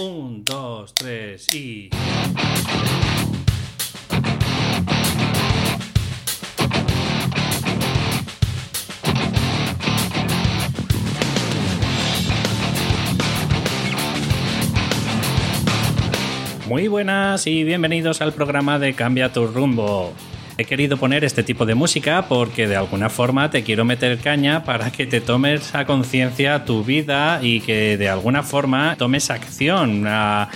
Un, dos, tres y... Muy buenas y bienvenidos al programa de Cambia tu rumbo. He querido poner este tipo de música porque de alguna forma te quiero meter caña para que te tomes a conciencia tu vida y que de alguna forma tomes acción a,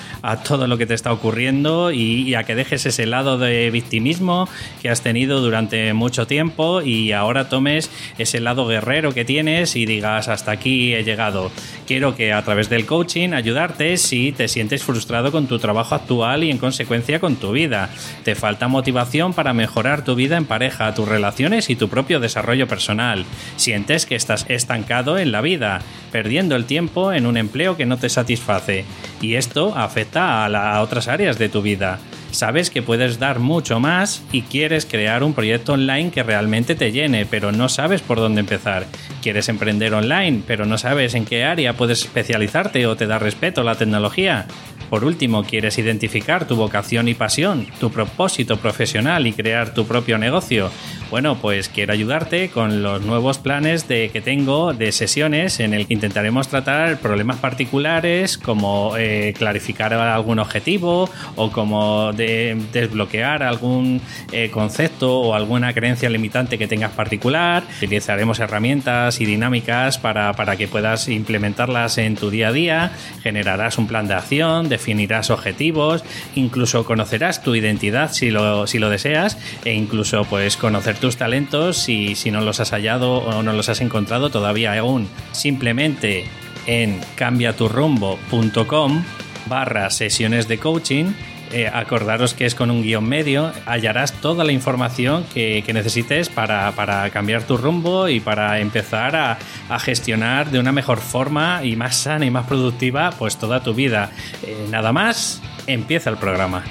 todo lo que te está ocurriendo y, a que dejes ese lado de victimismo que has tenido durante mucho tiempo y ahora tomes ese lado guerrero que tienes y digas hasta aquí he llegado. Quiero que a través del coaching ayudarte si te sientes frustrado con tu trabajo actual y en consecuencia con tu vida. Te falta motivación para mejorar tu vida en pareja, tus relaciones y tu propio desarrollo personal. Sientes que estás estancado en la vida, perdiendo el tiempo en un empleo que no te satisface. Y esto afecta a, otras áreas de tu vida. Sabes que puedes dar mucho más y quieres crear un proyecto online que realmente te llene, pero no sabes por dónde empezar. Quieres emprender online, pero no sabes en qué área puedes especializarte o te da respeto la tecnología. Por último, quieres identificar tu vocación y pasión, tu propósito profesional y crear tu propio negocio. Bueno, pues quiero ayudarte con los nuevos planes de, que tengo de sesiones en el que intentaremos tratar problemas particulares como eh, clarificar algún objetivo o como desbloquear algún eh, concepto o alguna creencia limitante que tengas particular. Utilizaremos herramientas y dinámicas para, para que puedas implementarlas en tu día a día. Generarás un plan de acción, definirás objetivos, incluso conocerás tu identidad si lo, si lo deseas e incluso pues conocer tus talentos si, si no los has hallado o no los has encontrado todavía aún. Simplemente en cambiaturrumbo.com barra sesiones de coaching eh, acordaros que es con un guion medio, hallarás toda la información que, necesites para, cambiar tu rumbo y para empezar a, a, gestionar de una mejor forma y más sana y más productiva pues toda tu vida. Eh, nada más, empieza el programa.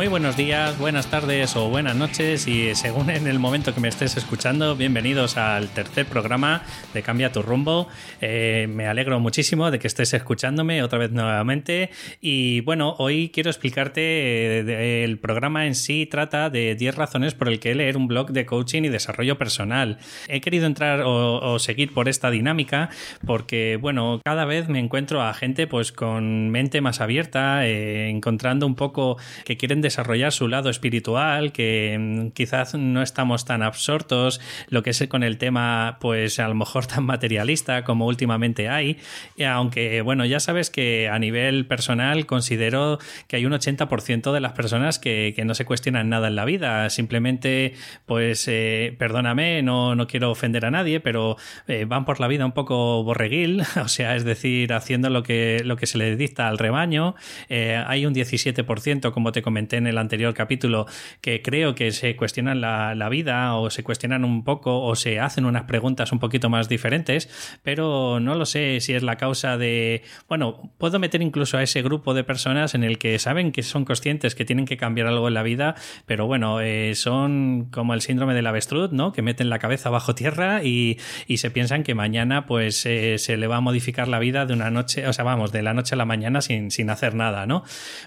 Muy buenos días, buenas tardes o buenas noches y según en el momento que me estés escuchando, bienvenidos al tercer programa de Cambia tu rumbo. Eh, me alegro muchísimo de que estés escuchándome otra vez nuevamente y bueno, hoy quiero explicarte eh, el programa en sí trata de 10 razones por el que leer un blog de coaching y desarrollo personal. He querido entrar o, seguir por esta dinámica porque bueno, cada vez me encuentro a gente pues con mente más abierta, eh, encontrando un poco que quieren su lado espiritual, que mm, quizás no estamos tan absortos, lo que es con el tema, pues a lo mejor tan materialista como últimamente hay, aunque bueno, ya sabes que a nivel personal considero que hay un 80% de las personas que, no se cuestionan nada en la vida, simplemente, pues, eh, perdóname, no, no quiero ofender a nadie, pero eh, van por la vida un poco borreguil, o sea, es decir, haciendo lo que, lo que se le dicta al rebaño, eh, hay un 17%, como te comenté, en el anterior capítulo que creo que se cuestionan la, vida o se cuestionan un poco o se hacen unas preguntas un poquito más diferentes, pero no lo sé si es la causa de, bueno, puedo meter incluso a ese grupo de personas en el que saben que son conscientes que tienen que cambiar algo en la vida, pero bueno, eh, son como el síndrome del avestruz, ¿no? Que meten la cabeza bajo tierra y, se piensan que mañana pues eh, se le va a modificar la vida de una noche, o sea, vamos, de la noche a la mañana sin, sin hacer nada, ¿no?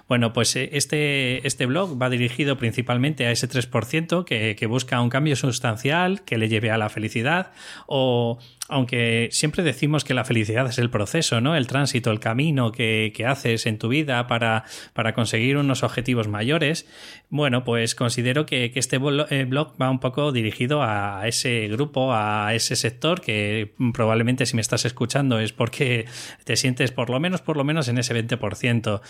Bueno, pues eh, este, este este blog va dirigido principalmente a ese 3% que, que busca un cambio sustancial que le lleve a la felicidad o aunque siempre decimos que la felicidad es el proceso, ¿no? El tránsito, el camino que, haces en tu vida para, para, conseguir unos objetivos mayores, bueno, pues considero que, este eh, blog va un poco dirigido a ese grupo, a ese sector que probablemente si me estás escuchando es porque te sientes por lo menos, por lo menos en ese 20%.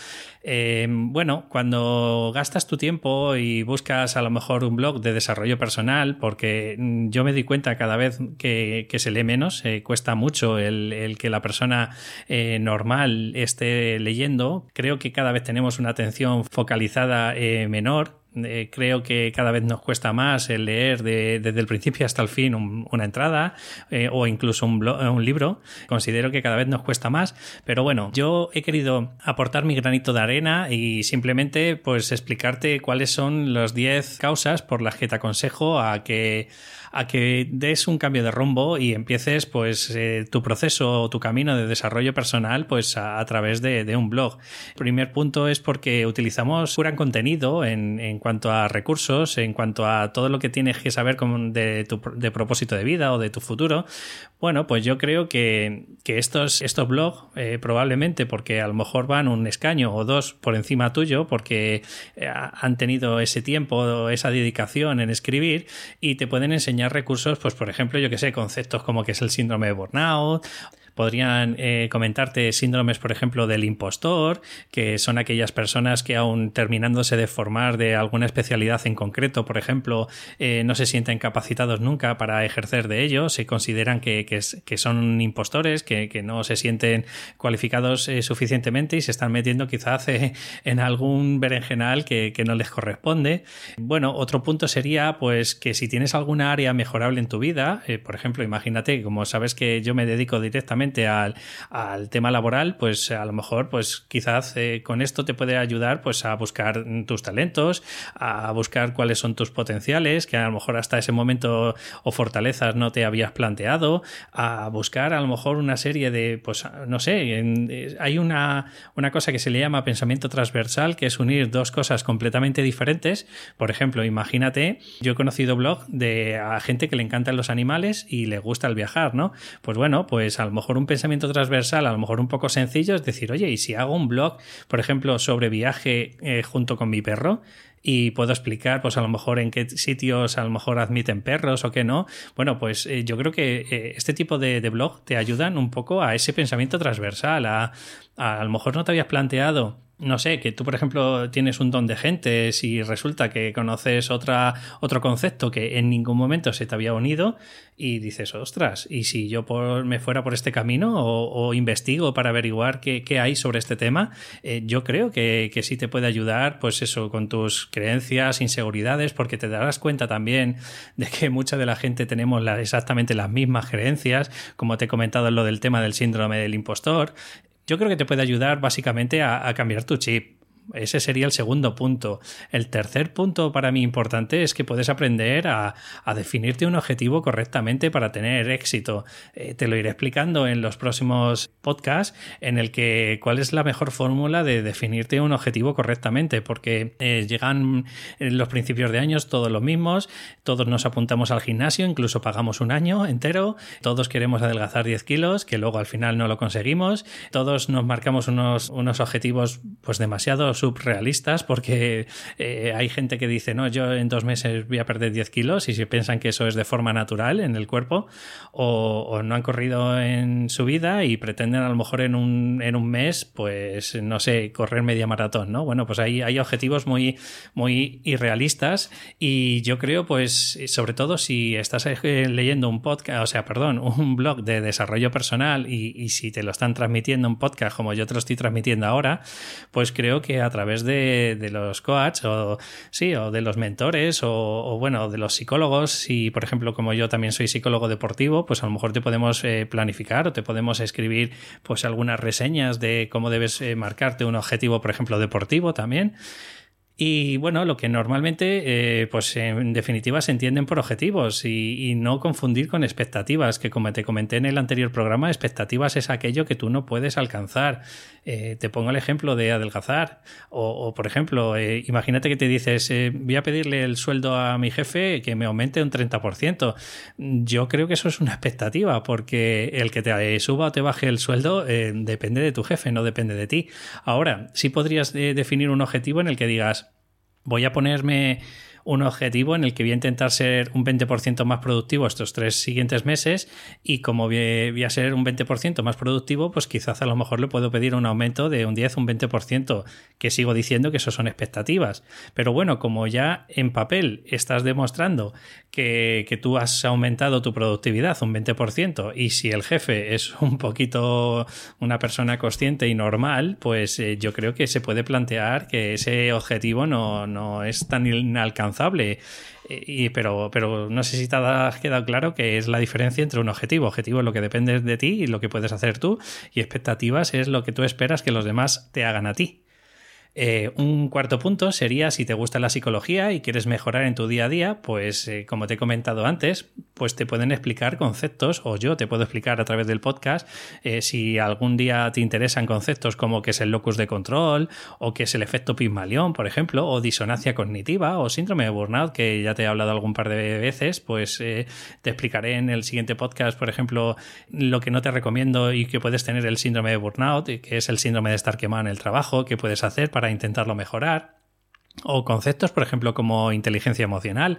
Eh, bueno, cuando gastas tu tiempo y buscas a lo mejor un blog de desarrollo personal, porque yo me di cuenta cada vez que, que se lee menos, eh, cuesta mucho el, que la persona eh, normal esté leyendo. Creo que cada vez tenemos una atención focalizada eh, menor eh, creo que cada vez nos cuesta más el leer desde el principio hasta el fin una entrada eh, o incluso un, un libro. Considero que cada vez nos cuesta más, pero bueno, yo he querido aportar mi granito de arena y simplemente pues explicarte cuáles son las 10 causas por las que te aconsejo a que a que des un cambio de rumbo y empieces pues eh, tu proceso o tu camino de desarrollo personal pues a, través de, un blog. El primer punto es porque utilizamos gran contenido en, en, cuanto a recursos, en cuanto a todo lo que tienes que saber de tu de propósito de vida o de tu futuro. Bueno, pues yo creo que, que estos, estos blogs eh, probablemente porque a lo mejor van un escaño o dos por encima tuyo porque eh, han tenido ese tiempo, esa dedicación en escribir y te pueden enseñar recursos, pues por ejemplo, yo que sé, conceptos como que es el síndrome de burnout Podrían eh, comentarte síndromes, por ejemplo, del impostor, que son aquellas personas que aún terminándose de formar de alguna especialidad en concreto, por ejemplo, eh, no se sienten capacitados nunca para ejercer de ello, se consideran que, que, son impostores, que, que, no se sienten cualificados eh, suficientemente y se están metiendo quizás en algún berenjenal que, que no les corresponde. Bueno, otro punto sería pues que si tienes alguna área mejorable en tu vida, por ejemplo, imagínate, como sabes que yo me dedico directamente al, tema laboral, pues a lo mejor, pues quizás eh, con esto te puede ayudar pues a buscar tus talentos, a buscar cuáles son tus potenciales, que a lo mejor hasta ese momento o fortalezas no te habías planteado, a buscar a lo mejor una serie de, pues no sé, eh, hay una, una cosa que se le llama pensamiento transversal, que es unir dos cosas completamente diferentes. Por ejemplo, imagínate, yo he conocido blog de a gente que le encantan los animales y le gusta el viajar, ¿no? Pues bueno, pues a lo mejor un pensamiento transversal, a lo mejor un poco sencillo, es decir, oye, ¿y si hago un blog, por ejemplo, sobre viaje eh, junto con mi perro? y puedo explicar, pues a lo mejor en qué sitios a lo mejor admiten perros o qué no. Bueno, pues eh, yo creo que eh, este tipo de, blog te ayudan un poco a ese pensamiento transversal, a, a, a lo mejor no te habías planteado no sé, que tú, por ejemplo, tienes un don de gente, si resulta que conoces otro concepto que en ningún momento se te había unido y dices, ostras, ¿y si yo por, me fuera por este camino o, investigo para averiguar qué, hay sobre este tema? Eh, yo creo que, que, sí te puede ayudar, pues eso, con tus creencias, inseguridades, porque te darás cuenta también de que mucha de la gente tenemos exactamente las mismas creencias, como te he comentado en lo del tema del síndrome del impostor. Yo creo que te puede ayudar básicamente a, cambiar tu chip. Ese sería el segundo punto. El tercer punto para mí importante es que puedes aprender a, definirte un objetivo correctamente para tener éxito. Eh, te lo iré explicando en los próximos podcasts en el que cuál es la mejor fórmula de definirte un objetivo correctamente, porque eh, llegan los principios de años todos los mismos, todos nos apuntamos al gimnasio, incluso pagamos un año entero, todos queremos adelgazar 10 kilos, que luego al final no lo conseguimos, todos nos marcamos unos, unos objetivos pues demasiado subrealistas porque eh, hay gente que dice, no, yo en dos meses voy a perder 10 kilos y si piensan que eso es de forma natural en el cuerpo o, no han corrido en su vida y pretenden a lo mejor en un, en un mes, pues no sé, correr media maratón, ¿no? Bueno, pues hay, hay objetivos muy, muy irrealistas y yo creo, pues, sobre todo si estás eh, leyendo un podcast, o sea, perdón, un blog de desarrollo personal y, y si te lo están transmitiendo un podcast como yo te lo estoy transmitiendo ahora, pues creo que a través de, los coaches o sí, o de los mentores o, bueno, de los psicólogos. Y por ejemplo, como yo también soy psicólogo deportivo, pues a lo mejor te podemos eh, planificar o te podemos escribir pues algunas reseñas de cómo debes eh, marcarte un objetivo, por ejemplo, deportivo también. Y bueno, lo que normalmente, eh, pues en definitiva, se entienden por objetivos y, no confundir con expectativas, que como te comenté en el anterior programa, expectativas es aquello que tú no puedes alcanzar. Eh, te pongo el ejemplo de adelgazar. O, por ejemplo, eh, imagínate que te dices, voy a pedirle el sueldo a mi jefe que me aumente un 30%. Yo creo que eso es una expectativa, porque el que te suba o te baje el sueldo depende de tu jefe, no depende de ti. Ahora, sí podrías definir un objetivo en el que digas, voy a ponerme un objetivo en el que voy a intentar ser un 20% más productivo estos tres siguientes meses y como voy a ser un 20% más productivo, pues quizás a lo mejor le puedo pedir un aumento de un 10, un 20%, que sigo diciendo que eso son expectativas. Pero bueno, como ya en papel estás demostrando que, que tú has aumentado tu productividad un 20% y si el jefe es un poquito una persona consciente y normal, pues eh, yo creo que se puede plantear que ese objetivo no, no es tan inalcanzable. Y, pero, pero no sé si te ha quedado claro que es la diferencia entre un objetivo. Objetivo es lo que depende de ti y lo que puedes hacer tú, y expectativas es lo que tú esperas que los demás te hagan a ti. Eh, un cuarto punto sería si te gusta la psicología y quieres mejorar en tu día a día, pues eh, como te he comentado antes, pues te pueden explicar conceptos o yo te puedo explicar a través del podcast eh, si algún día te interesan conceptos como qué es el locus de control o qué es el efecto Pygmalion, por ejemplo, o disonancia cognitiva o síndrome de burnout, que ya te he hablado algún par de veces, pues te explicaré en el siguiente podcast, por ejemplo, lo que no te recomiendo y que puedes tener el síndrome de burnout, que es el síndrome de estar quemado en el trabajo, qué puedes hacer para intentarlo mejorar. O conceptos, por ejemplo, como inteligencia emocional,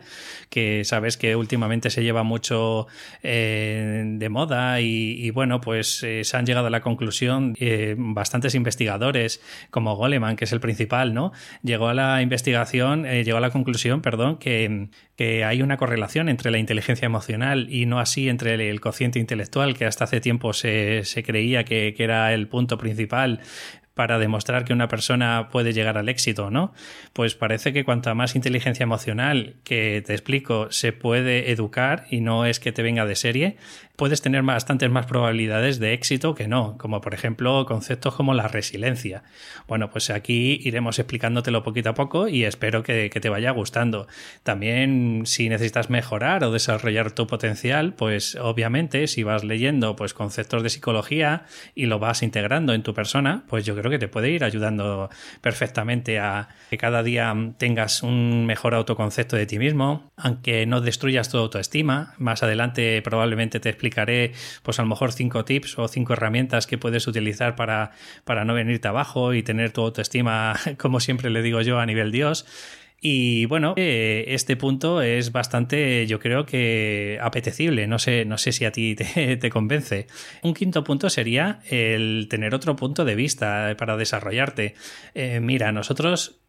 que sabes que últimamente se lleva mucho eh, de moda y, bueno, pues eh, se han llegado a la conclusión, eh, bastantes investigadores, como Goleman, que es el principal, ¿no? Llegó a la investigación, llegó a la conclusión, perdón, que, que, hay una correlación entre la inteligencia emocional y no así entre el, cociente intelectual, que hasta hace tiempo se, se creía que, que era el punto principal para demostrar que una persona puede llegar al éxito, ¿no? Pues parece que cuanta más inteligencia emocional que te explico se puede educar y no es que te venga de serie, puedes tener bastantes más probabilidades de éxito que no, como por ejemplo conceptos como la resiliencia. Bueno, pues aquí iremos explicándotelo poquito a poco y espero que, te vaya gustando. También si necesitas mejorar o desarrollar tu potencial, pues obviamente si vas leyendo pues conceptos de psicología y lo vas integrando en tu persona, pues yo creo que te puede ir ayudando perfectamente a que cada día tengas un mejor autoconcepto de ti mismo, aunque no destruyas tu autoestima. Más adelante probablemente te explicaré, pues a lo mejor cinco tips o cinco herramientas que puedes utilizar para, para no venirte abajo y tener tu autoestima, como siempre le digo yo, a nivel Dios. Y bueno, eh, este punto es bastante, yo creo que apetecible. No sé, no sé si a ti te, convence. Un quinto punto sería el tener otro punto de vista para desarrollarte. Eh, mira, nosotros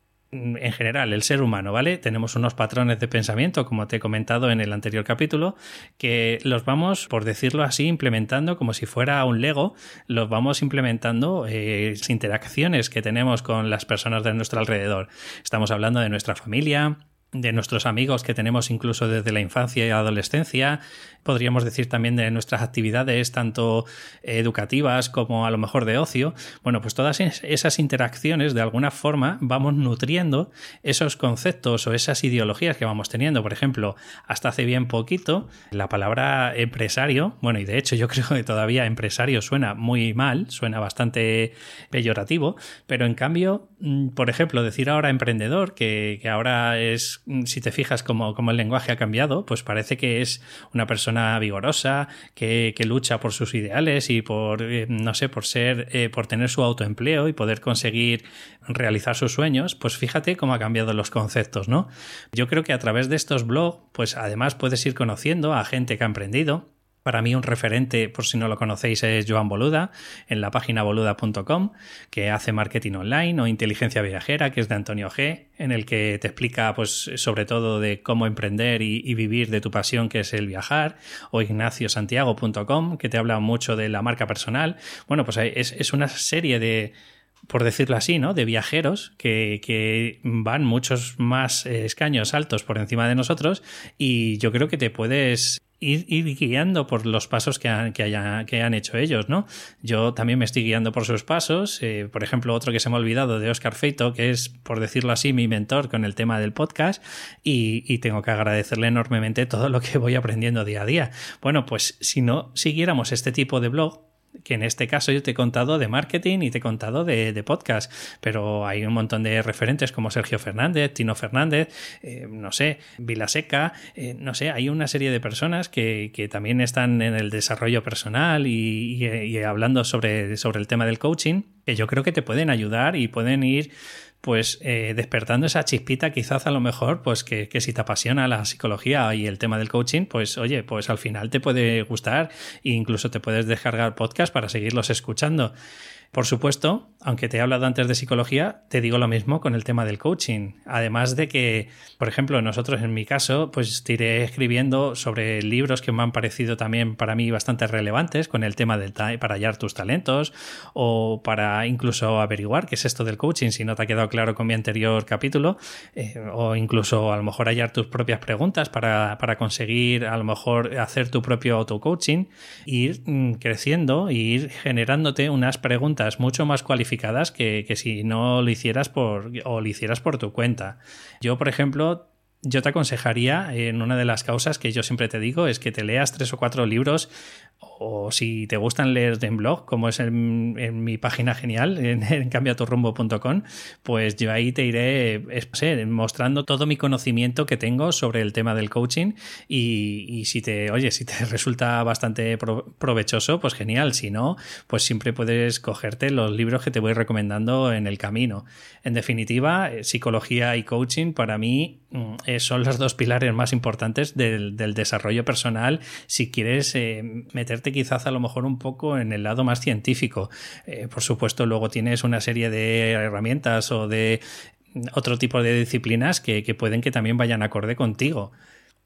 en general, el ser humano, ¿vale? Tenemos unos patrones de pensamiento, como te he comentado en el anterior capítulo, que los vamos, por decirlo así, implementando como si fuera un Lego, los vamos implementando eh, interacciones que tenemos con las personas de nuestro alrededor. Estamos hablando de nuestra familia, de nuestros amigos que tenemos incluso desde la infancia y adolescencia, podríamos decir también de nuestras actividades tanto educativas como a lo mejor de ocio, bueno, pues todas esas interacciones de alguna forma vamos nutriendo esos conceptos o esas ideologías que vamos teniendo. Por ejemplo, hasta hace bien poquito la palabra empresario, bueno, y de hecho yo creo que todavía empresario suena muy mal, suena bastante peyorativo, pero en cambio, por ejemplo, decir ahora emprendedor, que, que ahora es Mm, si te fijas como, el lenguaje ha cambiado, pues parece que es una persona vigorosa, que, lucha por sus ideales y por, eh, no sé, por ser, eh, por tener su autoempleo y poder conseguir realizar sus sueños, pues fíjate cómo ha cambiado los conceptos, ¿no? Yo creo que a través de estos blogs, pues además puedes ir conociendo a gente que ha emprendido, para mí un referente, por si no lo conocéis, es Joan Boluda, en la página boluda.com, que hace marketing online o inteligencia viajera, que es de Antonio G, en el que te explica pues, sobre todo de cómo emprender y, vivir de tu pasión, que es el viajar, o ignaciosantiago.com, que te habla mucho de la marca personal. Bueno, pues es una serie de por decirlo así, ¿no? De viajeros que, que van muchos más eh, escaños altos por encima de nosotros y yo creo que te puedes Ir, guiando por los pasos que han, que, que han, hecho ellos, ¿no? Yo también me estoy guiando por sus pasos. Eh, por ejemplo, otro que se me ha olvidado de Oscar Feito, que es, por decirlo así, mi mentor con el tema del podcast, y, y, tengo que agradecerle enormemente todo lo que voy aprendiendo día a día. Bueno, pues si no siguiéramos este tipo de blog, que en este caso yo te he contado de marketing y te he contado de, podcast, pero hay un montón de referentes como Sergio Fernández, Tino Fernández, eh, no sé, Vilaseca, eh, no sé, hay una serie de personas que, también están en el desarrollo personal y, hablando sobre, sobre el tema del coaching, que yo creo que te pueden ayudar y pueden ir pues eh, despertando esa chispita quizás a lo mejor, pues que, que, si te apasiona la psicología y el tema del coaching, pues oye, pues al final te puede gustar e incluso te puedes descargar podcast para seguirlos escuchando. Por supuesto, aunque te he hablado antes de psicología, te digo lo mismo con el tema del coaching. Además de que, por ejemplo, nosotros en mi caso, pues te iré escribiendo sobre libros que me han parecido también para mí bastante relevantes con el tema del para hallar tus talentos o para incluso averiguar qué es esto del coaching si no te ha quedado claro con mi anterior capítulo eh, o incluso a lo mejor hallar tus propias preguntas para, para conseguir a lo mejor hacer tu propio auto-coaching, ir mm, creciendo ir generándote unas preguntas mucho más cualificadas que, que si no lo hicieras por o lo hicieras por tu cuenta. Yo, por ejemplo, yo te aconsejaría, en una de las causas que yo siempre te digo, es que te leas tres o cuatro libros o si te gustan leer en blog, como es en, mi página genial, en, en cambiaturrumbo.com, pues yo ahí te iré mostrando todo mi conocimiento que tengo sobre el tema del coaching. Y, si te, oye, si te resulta bastante provechoso, pues genial, si no, pues siempre puedes cogerte los libros que te voy recomendando en el camino. En definitiva, eh, psicología y coaching para mí mm, eh, son los dos pilares más importantes del, desarrollo personal. Si quieres eh, meterte quizás a lo mejor un poco en el lado más científico. Eh, por supuesto, luego tienes una serie de herramientas o de otro tipo de disciplinas que, que pueden que también vayan acorde contigo.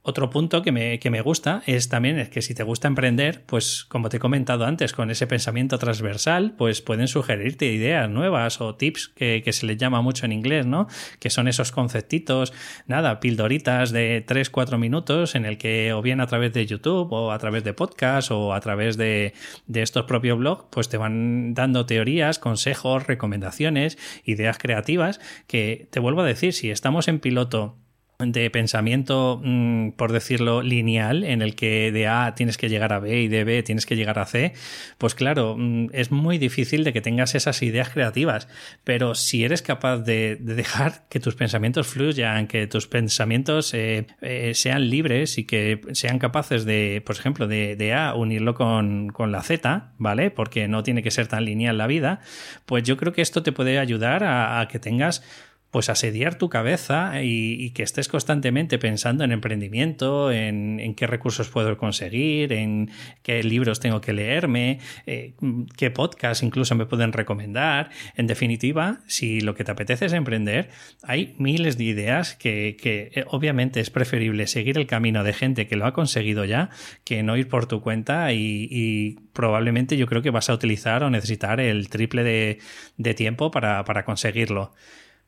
Otro punto que me, que me, gusta es también es que si te gusta emprender, pues como te he comentado antes, con ese pensamiento transversal, pues pueden sugerirte ideas nuevas o tips que, que se les llama mucho en inglés, ¿no? Que son esos conceptitos, nada, pildoritas de 3-4 minutos en el que o bien a través de YouTube o a través de podcast o a través de, de estos propios blogs, pues te van dando teorías, consejos, recomendaciones, ideas creativas que te vuelvo a decir, si estamos en piloto de pensamiento, mm, por decirlo, lineal, en el que de A tienes que llegar a B y de B tienes que llegar a C, pues claro, mm, es muy difícil de que tengas esas ideas creativas. Pero si eres capaz de, dejar que tus pensamientos fluyan, que tus pensamientos eh, eh, sean libres y que sean capaces de, por ejemplo, de, A unirlo con, con, la Z, ¿vale? Porque no tiene que ser tan lineal la vida, pues yo creo que esto te puede ayudar a que tengas pues asediar tu cabeza y, que estés constantemente pensando en emprendimiento, en, qué recursos puedo conseguir, en qué libros tengo que leerme, eh, qué podcasts incluso me pueden recomendar. En definitiva, si lo que te apetece es emprender, hay miles de ideas que, eh, obviamente es preferible seguir el camino de gente que lo ha conseguido ya que no ir por tu cuenta y, probablemente yo creo que vas a utilizar o necesitar el triple de, tiempo para conseguirlo.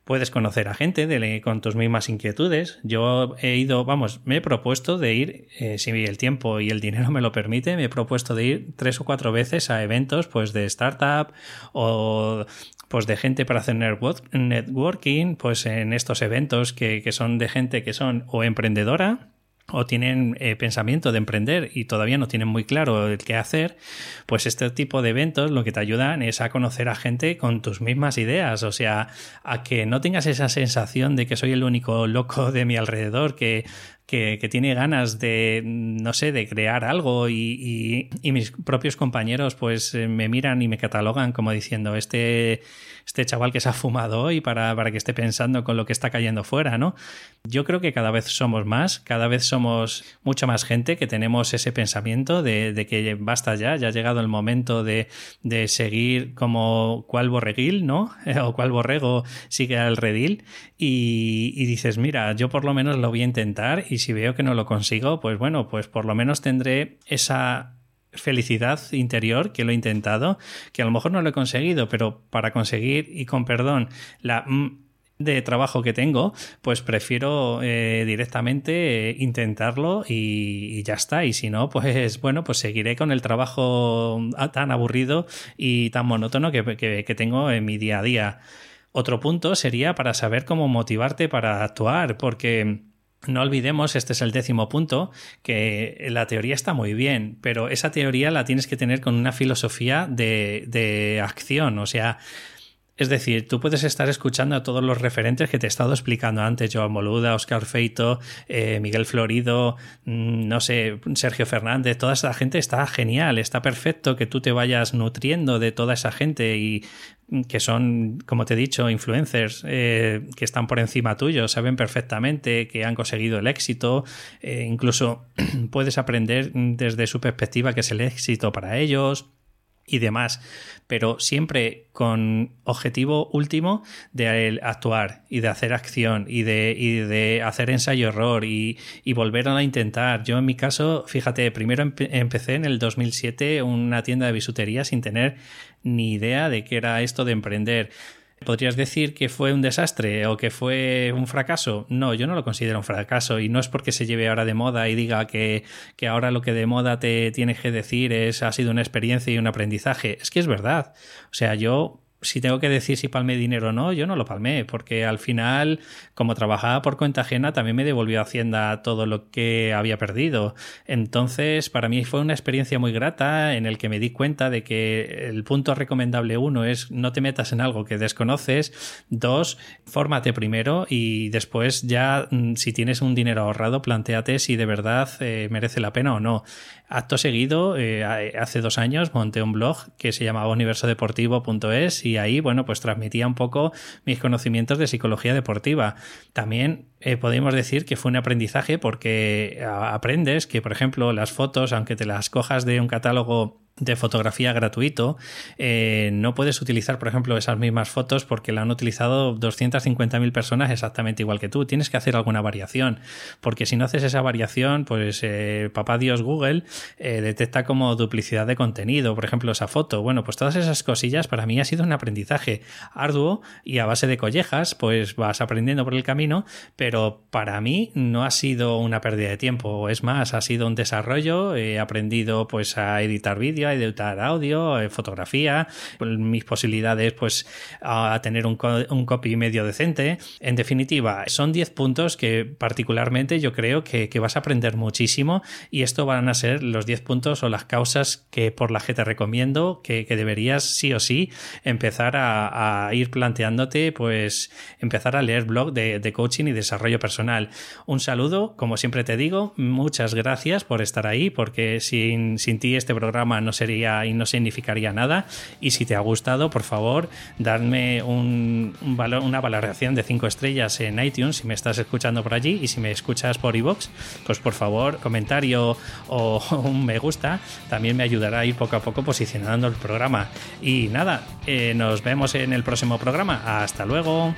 Puedes conocer a gente de, con tus mismas inquietudes. Yo he ido, vamos, me he propuesto de ir, eh, si el tiempo y el dinero me lo permite, me he propuesto de ir tres o cuatro veces a eventos pues de startup o pues de gente para hacer networking, pues en estos eventos que, que son de gente que son o emprendedora o tienen eh, pensamiento de emprender y todavía no tienen muy claro el qué hacer, pues este tipo de eventos lo que te ayudan es a conocer a gente con tus mismas ideas, o sea, a que no tengas esa sensación de que soy el único loco de mi alrededor que que, tiene ganas de, no sé, de crear algo y, mis propios compañeros pues eh, me miran y me catalogan como diciendo este, este chaval que se ha fumado hoy para, para que esté pensando con lo que está cayendo fuera, ¿no? Yo creo que cada vez somos más, cada vez somos mucha más gente que tenemos ese pensamiento de, de que basta ya, ya ha llegado el momento de, de seguir como cual borreguil, ¿no? o cual borrego sigue al redil y, y dices, mira, yo por lo menos lo voy a intentar y si veo que no lo consigo, pues bueno, pues por lo menos tendré esa felicidad interior que lo he intentado, que a lo mejor no lo he conseguido, pero para conseguir, y con perdón, la de trabajo que tengo, pues prefiero eh, directamente eh, intentarlo y, ya está. Y si no, pues bueno, pues seguiré con el trabajo tan aburrido y tan monótono que tengo en mi día a día. Otro punto sería para saber cómo motivarte para actuar, porque no olvidemos, este es el décimo punto, que la teoría está muy bien, pero esa teoría la tienes que tener con una filosofía de, de acción, o sea, Es decir, tú puedes estar escuchando a todos los referentes que te he estado explicando antes, Joan Boluda, Oscar Feito, eh, Miguel Florido, mm, no sé, Sergio Fernández, toda esa gente está genial, está perfecto que tú te vayas nutriendo de toda esa gente y que son, como te he dicho, influencers eh, que están por encima tuyo, saben perfectamente que han conseguido el éxito, eh, incluso puedes aprender desde su perspectiva que es el éxito para ellos y demás, pero siempre con objetivo último de actuar y de hacer acción y de, y de hacer ensayo-error y, y, volver a intentar. Yo en mi caso, fíjate, primero empecé en el 2007 una tienda de bisutería sin tener ni idea de qué era esto de emprender ¿Podrías decir que fue un desastre o que fue un fracaso? No, yo no lo considero un fracaso y no es porque se lleve ahora de moda y diga que, que ahora lo que de moda te tienes que decir es ha sido una experiencia y un aprendizaje. Es que es verdad. O sea, yo si tengo que decir si palmé dinero o no, yo no lo palmé, porque al final, como trabajaba por cuenta ajena, también me devolvió Hacienda todo lo que había perdido. Entonces, para mí fue una experiencia muy grata en el que me di cuenta de que el punto recomendable uno es no te metas en algo que desconoces, dos, fórmate primero y después ya mm, si tienes un dinero ahorrado, planteate si de verdad eh, merece la pena o no. Acto seguido, eh, hace dos años monté un blog que se llamaba universodeportivo.es y ahí, bueno, pues transmitía un poco mis conocimientos de psicología deportiva. También eh, podemos decir que fue un aprendizaje porque aprendes que, por ejemplo, las fotos, aunque te las cojas de un catálogo de fotografía gratuito, eh, no puedes utilizar, por ejemplo, esas mismas fotos porque la han utilizado 250.000 personas exactamente igual que tú. Tienes que hacer alguna variación, porque si no haces esa variación, pues eh, papá Dios Google eh, detecta como duplicidad de contenido, por ejemplo, esa foto. Bueno, pues todas esas cosillas para mí ha sido un aprendizaje arduo y a base de collejas, pues vas aprendiendo por el camino, pero para mí no ha sido una pérdida de tiempo, es más, ha sido un desarrollo, he aprendido pues a editar vídeos, a editar audio, eh, fotografía, mis posibilidades pues a tener un, un copy medio decente. En definitiva, son 10 puntos que particularmente yo creo que, vas a aprender muchísimo y esto van a ser los 10 puntos o las causas que por las que te recomiendo que, deberías sí o sí empezar a, ir planteándote pues empezar a leer blog de, de coaching y desarrollo personal. Un saludo, como siempre te digo, muchas gracias por estar ahí porque sin, sin ti este programa no sería y no significaría nada. Y si te ha gustado, por favor, darme un, una valoración de 5 estrellas en iTunes si me estás escuchando por allí y si me escuchas por iVoox, pues por favor, comentario o un me gusta también me ayudará a ir poco a poco posicionando el programa. Y nada, eh, nos vemos en el próximo programa. Hasta luego.